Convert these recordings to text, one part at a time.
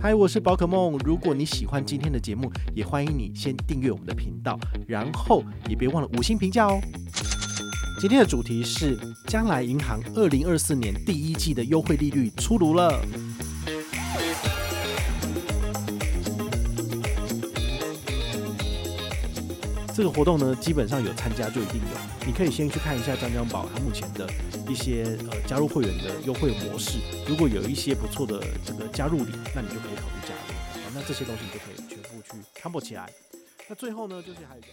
嗨，我是宝可梦。如果你喜欢今天的节目，也欢迎你先订阅我们的频道，然后也别忘了五星评价哦。今天的主题是将来银行二零二四年第一季的优惠利率出炉了。这个活动呢，基本上有参加就一定有。你可以先去看一下张江宝他目前的一些呃加入会员的优惠模式。如果有一些不错的这个加入礼，那你就可以考虑加入。好，那这些东西你就可以全部去 combo 起来。那最后呢，就是还有一个，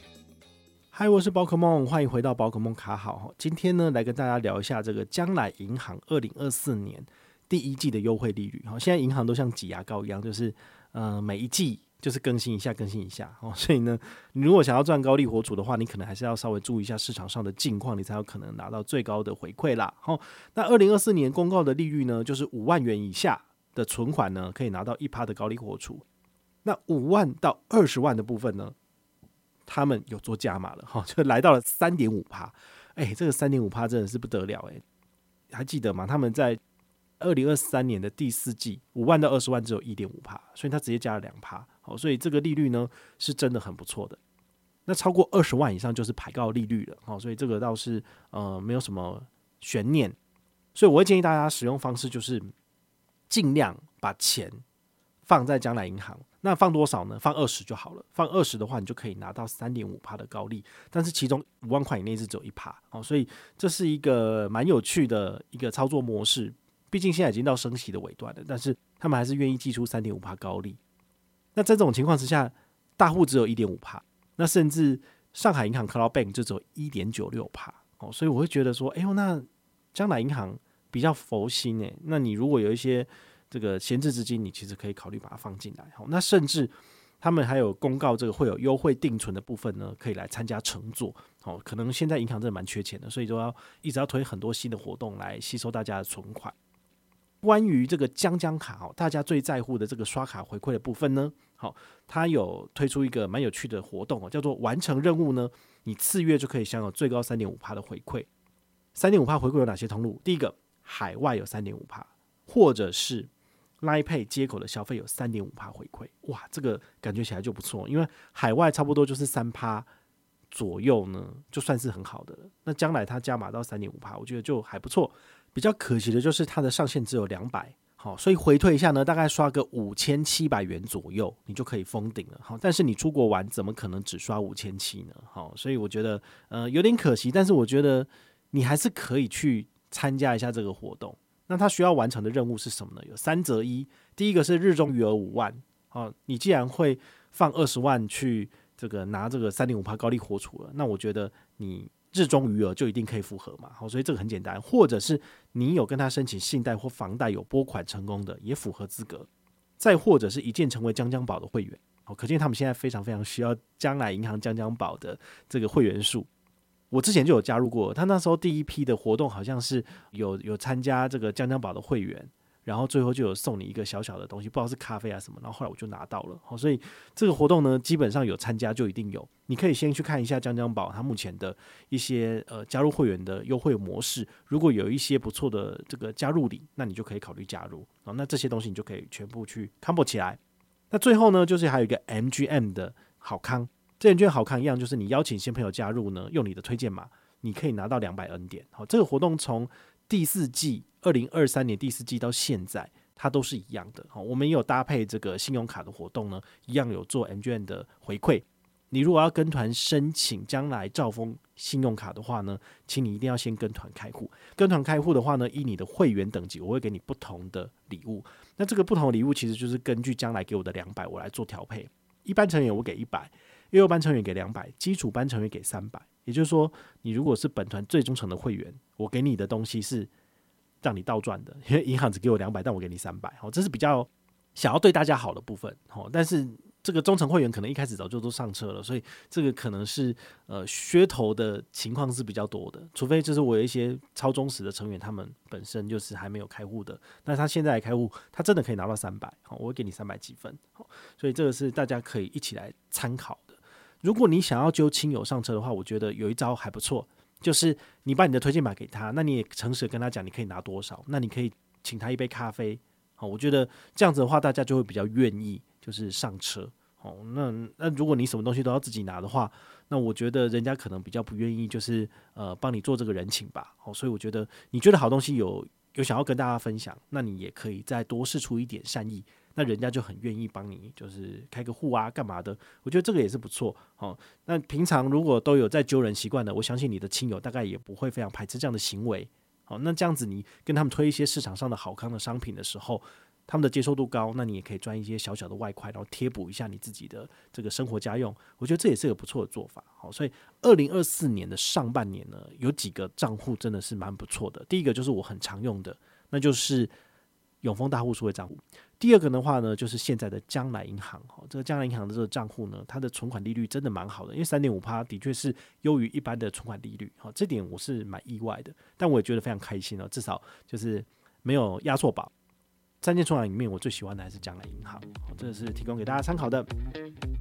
嗨，我是宝可梦，欢迎回到宝可梦卡好。今天呢，来跟大家聊一下这个将来银行二零二四年第一季的优惠利率。好，现在银行都像挤牙膏一样，就是呃每一季。就是更新一下，更新一下哦。所以呢，你如果想要赚高利活储的话，你可能还是要稍微注意一下市场上的境况，你才有可能拿到最高的回馈啦。好，那二零二四年公告的利率呢，就是五万元以下的存款呢，可以拿到一趴的高利活储。那五万到二十万的部分呢，他们有做加码了哈，就来到了三点五趴。哎，这个三点五趴真的是不得了哎，还记得吗？他们在二零二三年的第四季，五万到二十万只有一点五趴，所以他直接加了两趴。好，所以这个利率呢是真的很不错的。那超过二十万以上就是排高利率了。好，所以这个倒是呃没有什么悬念。所以我会建议大家使用方式就是尽量把钱放在将来银行。那放多少呢？放二十就好了。放二十的话，你就可以拿到三点五趴的高利。但是其中五万块以内是只有一趴。好，所以这是一个蛮有趣的一个操作模式。毕竟现在已经到升息的尾段了，但是他们还是愿意寄出三点五趴高利。那在这种情况之下，大户只有一点五趴，那甚至上海银行 Cloud Bank 就只有一点九六趴哦，所以我会觉得说，哎呦，那将来银行比较佛心诶。那你如果有一些这个闲置资金，你其实可以考虑把它放进来。好，那甚至他们还有公告这个会有优惠定存的部分呢，可以来参加乘坐。哦，可能现在银行真的蛮缺钱的，所以说要一直要推很多新的活动来吸收大家的存款。关于这个将将卡哦，大家最在乎的这个刷卡回馈的部分呢，好，它有推出一个蛮有趣的活动哦，叫做完成任务呢，你次月就可以享有最高三点五趴的回馈。三点五趴回馈有哪些通路？第一个，海外有三点五趴，或者是 Line Pay 接口的消费有三点五趴回馈。哇，这个感觉起来就不错，因为海外差不多就是三趴左右呢，就算是很好的了。那将来它加码到三点五趴，我觉得就还不错。比较可惜的就是它的上限只有两百，好，所以回退一下呢，大概刷个五千七百元左右，你就可以封顶了，好，但是你出国玩怎么可能只刷五千七呢？好，所以我觉得呃有点可惜，但是我觉得你还是可以去参加一下这个活动。那它需要完成的任务是什么呢？有三择一，第一个是日中余额五万，好，你既然会放二十万去这个拿这个三点五趴高利活储了，那我觉得你。日中余额就一定可以符合嘛？好，所以这个很简单，或者是你有跟他申请信贷或房贷有拨款成功的，也符合资格。再或者是一键成为江江宝的会员，好，可见他们现在非常非常需要将来银行将将宝的这个会员数。我之前就有加入过，他那时候第一批的活动好像是有有参加这个将将宝的会员。然后最后就有送你一个小小的东西，不知道是咖啡啊什么，然后后来我就拿到了。好，所以这个活动呢，基本上有参加就一定有。你可以先去看一下江江宝它目前的一些呃加入会员的优惠模式，如果有一些不错的这个加入礼，那你就可以考虑加入。好，那这些东西你就可以全部去 combo 起来。那最后呢，就是还有一个 MGM 的好康，这券好康一样，就是你邀请新朋友加入呢，用你的推荐码，你可以拿到两百 N 点。好，这个活动从第四季。二零二三年第四季到现在，它都是一样的。好，我们也有搭配这个信用卡的活动呢，一样有做 MGM 的回馈。你如果要跟团申请将来兆丰信用卡的话呢，请你一定要先跟团开户。跟团开户的话呢，依你的会员等级，我会给你不同的礼物。那这个不同的礼物其实就是根据将来给我的两百，我来做调配。一般成员我给一百，幼幼班成员给两百，基础班成员给三百。也就是说，你如果是本团最忠诚的会员，我给你的东西是。让你倒赚的，因为银行只给我两百，但我给你三百，好，这是比较想要对大家好的部分，好，但是这个忠诚会员可能一开始早就都上车了，所以这个可能是呃噱头的情况是比较多的，除非就是我有一些超忠实的成员，他们本身就是还没有开户的，那他现在来开户，他真的可以拿到三百，好，我会给你三百积分，好，所以这个是大家可以一起来参考。如果你想要揪亲友上车的话，我觉得有一招还不错。就是你把你的推荐码给他，那你也诚实跟他讲，你可以拿多少？那你可以请他一杯咖啡，好，我觉得这样子的话，大家就会比较愿意就是上车。哦，那那如果你什么东西都要自己拿的话，那我觉得人家可能比较不愿意，就是呃帮你做这个人情吧。哦，所以我觉得你觉得好东西有有想要跟大家分享，那你也可以再多试出一点善意，那人家就很愿意帮你，就是开个户啊干嘛的。我觉得这个也是不错。哦，那平常如果都有在揪人习惯的，我相信你的亲友大概也不会非常排斥这样的行为。好，那这样子你跟他们推一些市场上的好康的商品的时候，他们的接受度高，那你也可以赚一些小小的外快，然后贴补一下你自己的这个生活家用。我觉得这也是个不错的做法。好，所以二零二四年的上半年呢，有几个账户真的是蛮不错的。第一个就是我很常用的，那就是永丰大户数位账户。第二个的话呢，就是现在的将来银行。哈，这个将来银行的这个账户呢，它的存款利率真的蛮好的，因为三点五趴的确是优于一般的存款利率。好，这点我是蛮意外的，但我也觉得非常开心哦，至少就是没有压错宝。三间存款里面，我最喜欢的还是将来银行，这是提供给大家参考的。